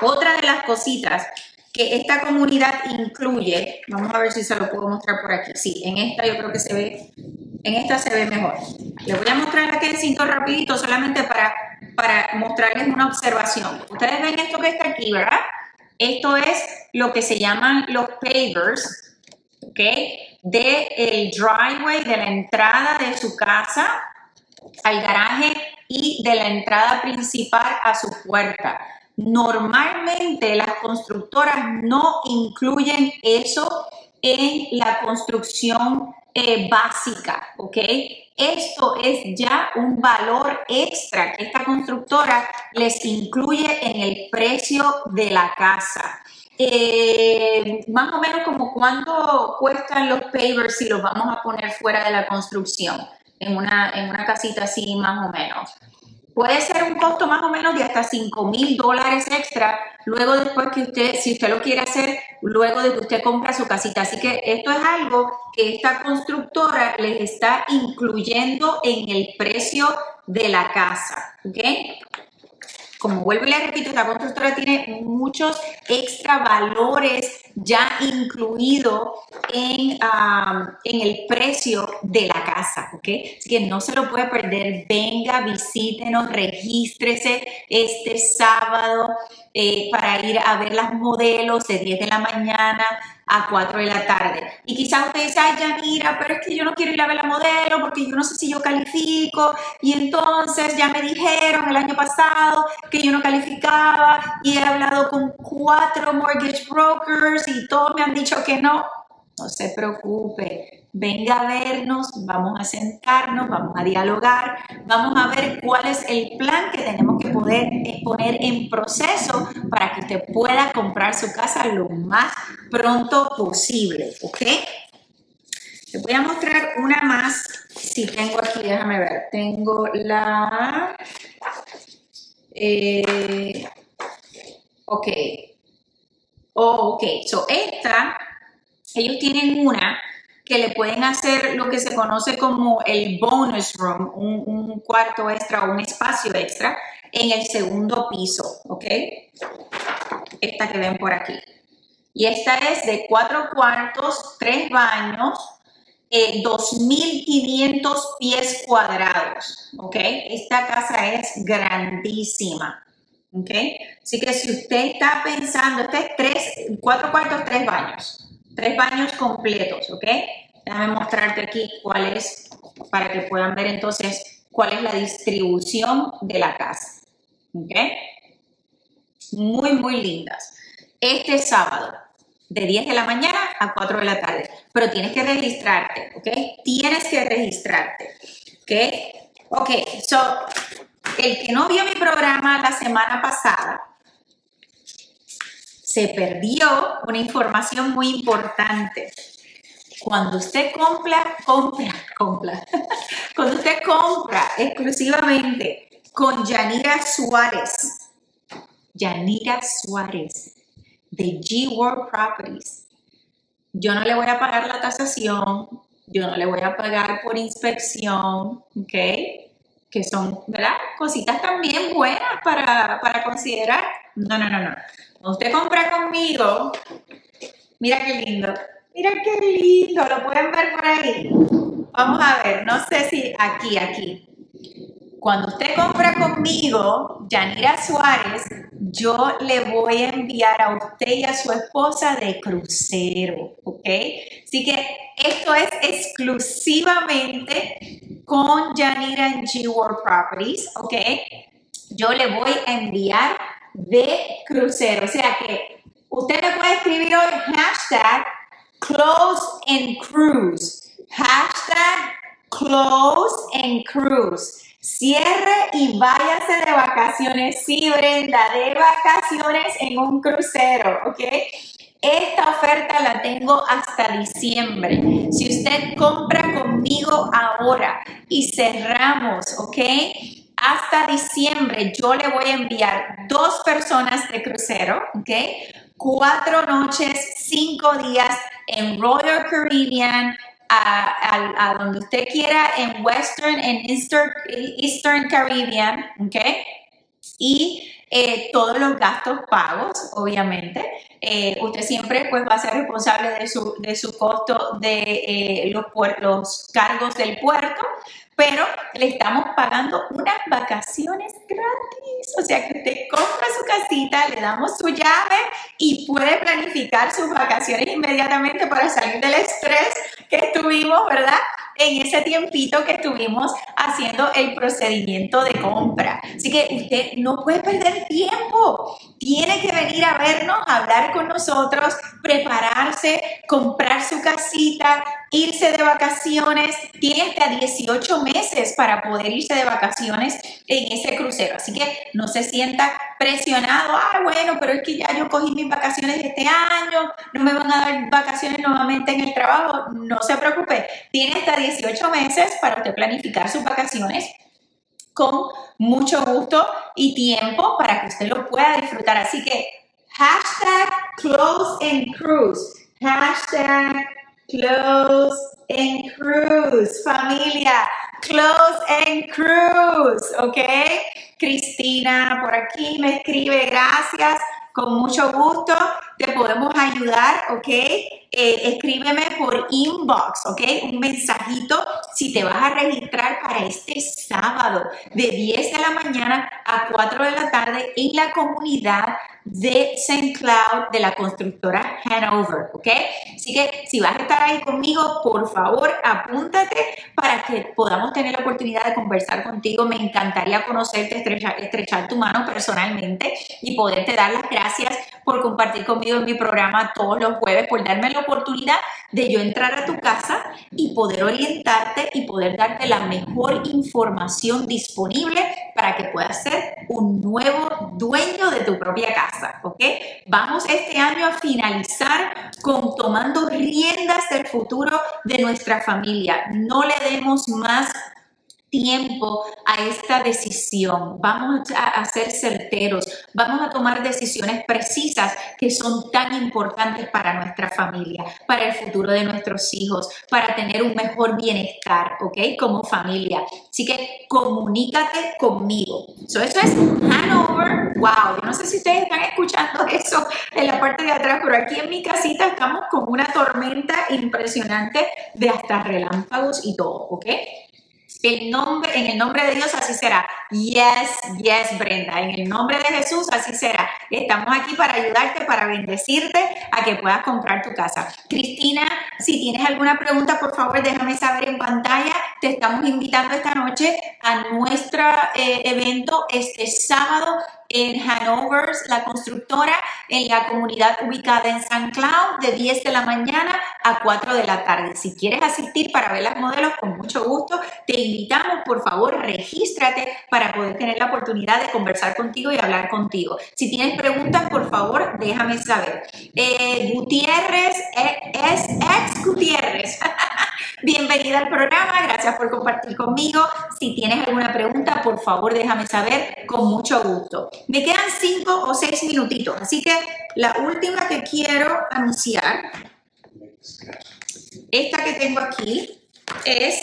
Otra de las cositas que esta comunidad incluye, vamos a ver si se lo puedo mostrar por aquí. Sí, en esta yo creo que se ve, en esta se ve mejor. Les voy a mostrar aquí el cinto rapidito solamente para, para mostrarles una observación. Ustedes ven esto que está aquí, ¿verdad? Esto es lo que se llaman los pavers, ¿ok? De el driveway, de la entrada de su casa al garaje y de la entrada principal a su puerta. Normalmente las constructoras no incluyen eso en la construcción eh, básica, ¿ok? Esto es ya un valor extra que esta constructora les incluye en el precio de la casa. Eh, más o menos como cuánto cuestan los pavers si los vamos a poner fuera de la construcción, en una, en una casita así más o menos. Puede ser un costo más o menos de hasta 5 mil dólares extra, luego después que usted, si usted lo quiere hacer, luego de que usted compra su casita. Así que esto es algo que esta constructora les está incluyendo en el precio de la casa. ¿ok? como vuelvo y le repito, esta constructora tiene muchos extra valores ya incluido en, en el precio de la casa, ¿ok? Así que no se lo puede perder. Venga, visítenos, regístrese este sábado eh, para ir a ver las modelos de 10 de la mañana a 4 de la tarde. Y quizás usted dice, ay, ya mira, pero es que yo no quiero ir a ver la modelo porque yo no sé si yo califico. Y entonces ya me dijeron el año pasado que yo no calificaba y he hablado con cuatro mortgage brokers y todos me han dicho que no. No se preocupe, venga a vernos, vamos a sentarnos, vamos a dialogar, vamos a ver cuál es el plan que tenemos que poder poner en proceso para que usted pueda comprar su casa lo más pronto posible, ¿ok? Les voy a mostrar una más, si tengo aquí, déjame ver, tengo la... Eh, ok. Oh, ok, so esta ellos tienen una que le pueden hacer lo que se conoce como el bonus room, un, cuarto extra o un espacio extra en el segundo piso, ¿ok? Esta que ven por aquí. Y esta es de cuatro cuartos, tres baños, 2.500 eh, pies cuadrados, ¿ok? Esta casa es grandísima, ¿ok? Así que si usted está pensando, este es tres, cuatro cuartos, tres baños, tres baños completos, ¿ok? Déjame mostrarte aquí cuál es, para que puedan ver entonces cuál es la distribución de la casa, ¿ok? Muy, muy lindas. Este sábado, de 10 de la mañana a 4 de la tarde, pero tienes que registrarte, ¿ok? Tienes que registrarte, ¿ok? Ok, so, el que no vio mi programa la semana pasada, se perdió una información muy importante. Cuando usted compra, compra, compra. <laughs> Cuando usted compra exclusivamente con Yanira Suárez, Yanira Suárez de G World Properties, yo no le voy a pagar la tasación, yo no le voy a pagar por inspección, ¿ok? Que son, ¿verdad? Cositas también buenas para, para considerar. No, no, no, no. Usted compra conmigo, mira qué lindo, mira qué lindo, lo pueden ver por ahí. Vamos a ver, no sé si aquí, aquí. Cuando usted compra conmigo, Yanira Suárez, yo le voy a enviar a usted y a su esposa de crucero, ¿ok? Así que esto es exclusivamente con Yanira en G World Properties, ¿ok? Yo le voy a enviar de crucero, o sea que usted me puede escribir hoy hashtag close and cruise, hashtag close and cruise. Cierre y váyase de vacaciones. Sí, Brenda, de vacaciones en un crucero, ¿ok? Esta oferta la tengo hasta diciembre. Si usted compra conmigo ahora y cerramos, ¿ok? Hasta diciembre yo le voy a enviar dos personas de crucero, ¿ok? Cuatro noches, cinco días en Royal Caribbean, a, donde usted quiera en Western, en Eastern, Caribbean, ¿ok? Y eh, todos los gastos pagos, obviamente. Eh, usted siempre pues, va a ser responsable de su, de su costo de eh, los, los cargos del puerto, pero le estamos pagando unas vacaciones gratis. O sea que usted compra su casita, le damos su llave y puede planificar sus vacaciones inmediatamente para salir del estrés que estuvimos, ¿verdad? en ese tiempito que estuvimos haciendo el procedimiento de compra. Así que usted no puede perder tiempo. Tiene que venir a vernos, hablar con nosotros, prepararse, comprar su casita, irse de vacaciones. Tiene hasta 18 meses para poder irse de vacaciones en ese crucero. Así que no se sienta presionado. Ah, bueno, pero es que ya yo cogí mis vacaciones este año, no me van a dar vacaciones nuevamente en el trabajo. No se preocupe. Tiene hasta 18 meses para usted planificar sus vacaciones con mucho gusto y tiempo para que usted lo pueda disfrutar. Así que hashtag close and cruise. Hashtag close and cruise. Familia, close and cruise. ¿Ok? Cristina por aquí me escribe gracias. Con mucho gusto te podemos ayudar, ¿ok? Eh, escríbeme por inbox, ¿ok? Un mensajito si te vas a registrar para este sábado de 10 de la mañana a 4 de la tarde en la comunidad de St. Cloud de la constructora Hanover, ¿ok? Así que si vas a estar ahí conmigo, por favor, apúntate para que podamos tener la oportunidad de conversar contigo. Me encantaría conocerte, estrechar, tu mano personalmente y poderte dar las gracias por compartir conmigo en mi programa todos los jueves, por darme la oportunidad de yo entrar a tu casa y poder orientarte y poder darte la mejor información disponible para que puedas ser un nuevo dueño de tu propia casa, ¿ok? Vamos este año a finalizar con tomando riendas del futuro de nuestra familia. No le demos más tiempo a esta decisión. Vamos a, ser certeros, vamos a tomar decisiones precisas que son tan importantes para nuestra familia, para el futuro de nuestros hijos, para tener un mejor bienestar, ¿ok? Como familia. Así que comunícate conmigo. eso es Hanover. Wow, yo no sé si ustedes están escuchando <laughs> eso en la parte de atrás, pero aquí en mi casita estamos con una tormenta impresionante de hasta relámpagos y todo, ¿ok? El nombre, en el nombre de Dios así será. Yes, yes, Brenda. En el nombre de Jesús así será. Estamos aquí para ayudarte, para bendecirte a que puedas comprar tu casa. Cristina, si tienes alguna pregunta, por favor, déjame saber en pantalla. Te estamos invitando esta noche a nuestro eh, evento este sábado en Hanover, la constructora, en la comunidad ubicada en San Cloud, de 10 de la mañana a 4 de la tarde. Si quieres asistir para ver las modelos, con mucho gusto, te invitamos, por favor, regístrate para poder tener la oportunidad de conversar contigo y hablar contigo. Si tienes preguntas, por favor, déjame saber. Eh, Gutiérrez, eh, es ex Gutiérrez. <laughs> Bienvenida al programa, gracias por compartir conmigo. Si tienes alguna pregunta, por favor déjame saber con mucho gusto. Me quedan cinco o seis minutitos, así que la última que quiero anunciar, esta que tengo aquí, es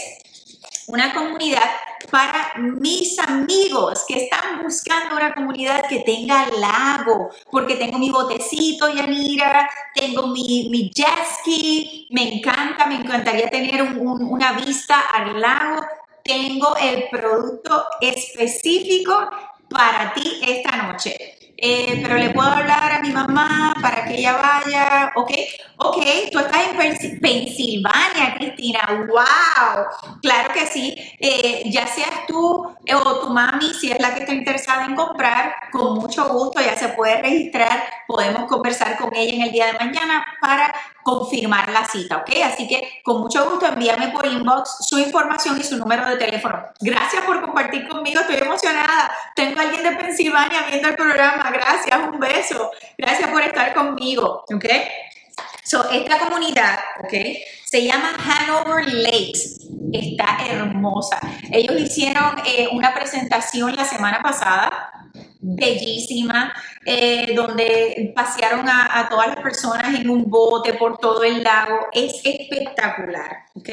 una comunidad para mis amigos que están buscando una comunidad que tenga lago, porque tengo mi botecito, Yanira, tengo mi, mi jet ski, me encanta, me encantaría tener una vista al lago. Tengo el producto específico para ti esta noche. Eh, pero le puedo hablar a mi mamá para que ella vaya, ¿ok? Ok, tú estás en Pensilvania, Cristina, wow, claro que sí, eh, ya seas tú o tu mami, si es la que está interesada en comprar, con mucho gusto ya se puede registrar, podemos conversar con ella en el día de mañana para confirmar la cita, ¿ok? Así que con mucho gusto envíame por inbox su información y su número de teléfono. Gracias por compartir conmigo, estoy emocionada. Tengo a alguien de Pensilvania viendo el programa, gracias, un beso. Gracias por estar conmigo, ¿ok? So, esta comunidad, ¿ok? Se llama Hanover Lakes. Está hermosa. Ellos hicieron eh, una presentación la semana pasada bellísima, eh, donde pasearon a, todas las personas en un bote por todo el lago. Es espectacular, ¿ok?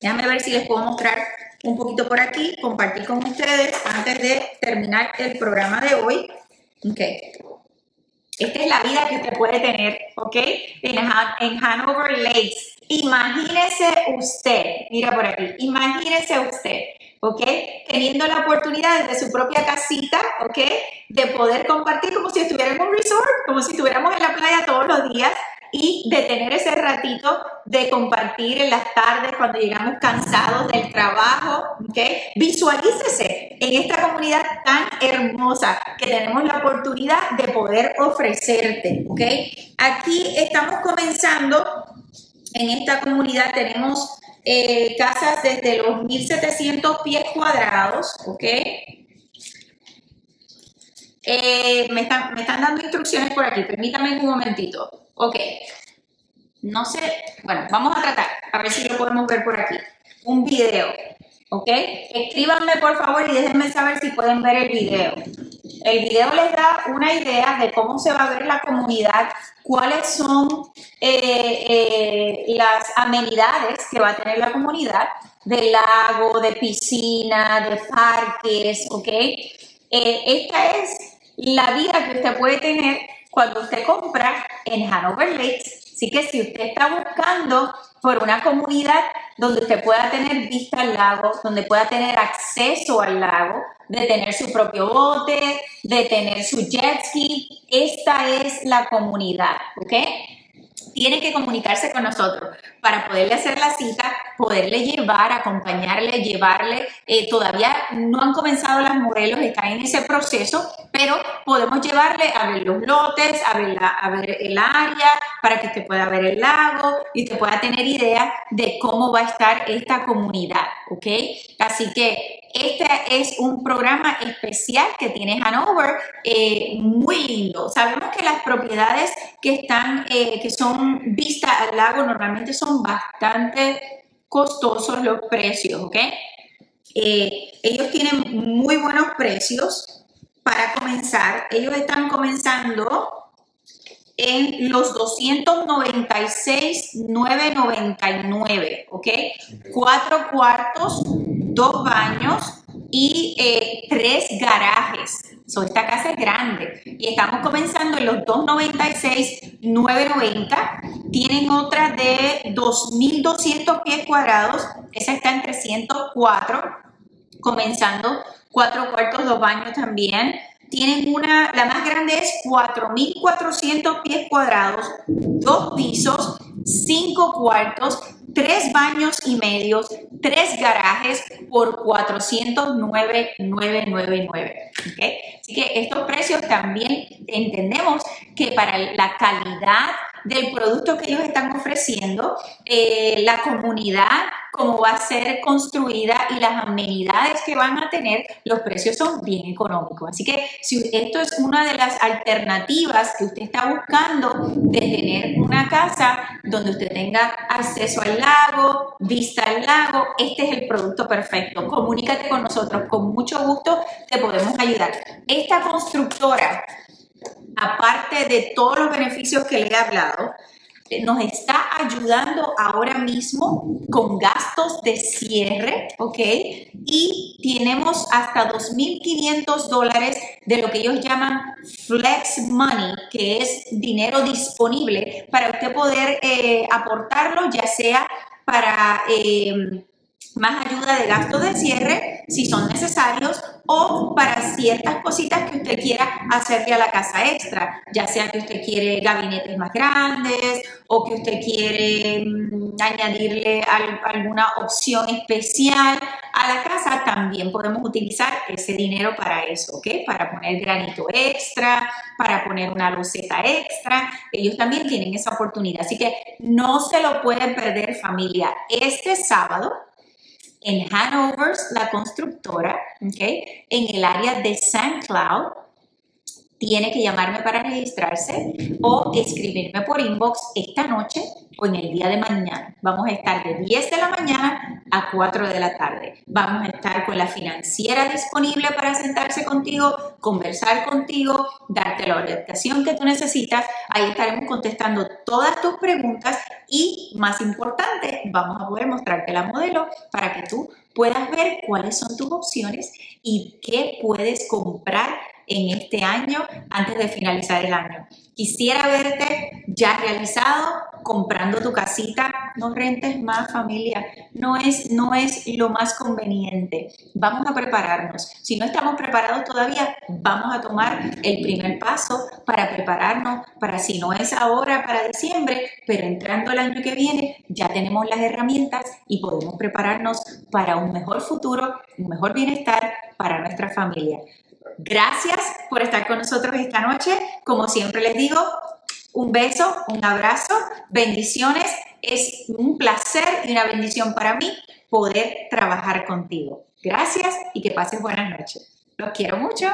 Déjame ver si les puedo mostrar un poquito por aquí, compartir con ustedes antes de terminar el programa de hoy. Ok. Esta es la vida que usted puede tener, ¿ok? En, Hanover Lakes. Imagínese usted, mira por aquí, imagínese usted ¿ok? Teniendo la oportunidad de su propia casita, ¿ok? De poder compartir como si estuviera en un resort, como si estuviéramos en la playa todos los días y de tener ese ratito de compartir en las tardes cuando llegamos cansados del trabajo, ¿ok? Visualícese en esta comunidad tan hermosa que tenemos la oportunidad de poder ofrecerte, ¿ok? Aquí estamos comenzando, en esta comunidad tenemos eh, casas desde los 1700 pies cuadrados, ¿ok? Eh, me, están, me están dando instrucciones por aquí, permítame un momentito. Ok, no sé, bueno, vamos a tratar, a ver si lo podemos ver por aquí. Un video, ¿ok? Escríbanme por favor y déjenme saber si pueden ver el video. El video les da una idea de cómo se va a ver la comunidad cuáles son eh, eh, las amenidades que va a tener la comunidad de lago, de piscina, de parques, ¿ok? Eh, esta es la vida que usted puede tener cuando usted compra en Hanover Lakes. Así que si usted está buscando por una comunidad donde usted pueda tener vista al lago, donde pueda tener acceso al lago, de tener su propio bote, de tener su jet ski. Esta es la comunidad, ¿ok? Tiene que comunicarse con nosotros para poderle hacer la cita, poderle llevar, acompañarle, llevarle. Eh, todavía no han comenzado las modelos, están en ese proceso, pero podemos llevarle a ver los lotes, a ver, a ver el área, para que usted pueda ver el lago y usted pueda tener idea de cómo va a estar esta comunidad, ¿ok? Así que este es un programa especial que tiene Hanover, eh, muy lindo. Sabemos que las propiedades que están, eh, que son vistas al lago normalmente son bastante costosos los precios, ¿ok? Eh, ellos tienen muy buenos precios para comenzar. Ellos están comenzando en los 296,999, ¿ok? Cuatro cuartos, dos baños y eh, tres garajes. So, esta casa es grande y estamos comenzando en los 296,990. Tienen otra de 2.200 pies cuadrados. Esa está en 304, comenzando cuatro cuartos, dos baños también. Tienen una, la más grande es 4.400 pies cuadrados, dos pisos, cinco cuartos, tres baños y medios, tres garajes por 409,999. ¿okay? Así que estos precios también entendemos que para la calidad del producto que ellos están ofreciendo, eh, la comunidad, cómo va a ser construida y las amenidades que van a tener, los precios son bien económicos. Así que si esto es una de las alternativas que usted está buscando de tener una casa donde usted tenga acceso al lago, vista al lago, este es el producto perfecto. Comunícate con nosotros, con mucho gusto te podemos ayudar. Esta constructora aparte de todos los beneficios que le he hablado, eh, nos está ayudando ahora mismo con gastos de cierre, ¿ok? Y tenemos hasta 2.500 dólares de lo que ellos llaman flex money, que es dinero disponible para usted poder eh, aportarlo, ya sea para... Eh, más ayuda de gasto de cierre si son necesarios o para ciertas cositas que usted quiera hacerle a la casa extra, ya sea que usted quiere gabinetes más grandes o que usted quiere mm, añadirle alguna opción especial a la casa, también podemos utilizar ese dinero para eso, ¿ok? Para poner granito extra, para poner una loseta extra, ellos también tienen esa oportunidad, así que no se lo pueden perder familia. Este sábado en Hanover, la constructora, ¿okay? en el área de St. Cloud, tiene que llamarme para registrarse o escribirme por inbox esta noche o en el día de mañana. Vamos a estar de 10 de la mañana a 4 de la tarde. Vamos a estar con la financiera disponible para sentarse contigo, conversar contigo, darte la orientación que tú necesitas. Ahí estaremos contestando todas tus preguntas y, más importante, vamos a poder mostrarte la modelo para que tú puedas ver cuáles son tus opciones y qué puedes comprar en este año antes de finalizar el año. Quisiera verte ya realizado comprando tu casita, no rentes más familia, no es, no es lo más conveniente. Vamos a prepararnos. Si no estamos preparados todavía, vamos a tomar el primer paso para prepararnos para si no es ahora, para diciembre, pero entrando el año que viene, ya tenemos las herramientas y podemos prepararnos para un mejor futuro, un mejor bienestar para nuestra familia. Gracias por estar con nosotros esta noche. Como siempre les digo, un beso, un abrazo, bendiciones. Es un placer y una bendición para mí poder trabajar contigo. Gracias y que pases buenas noches. Los quiero mucho.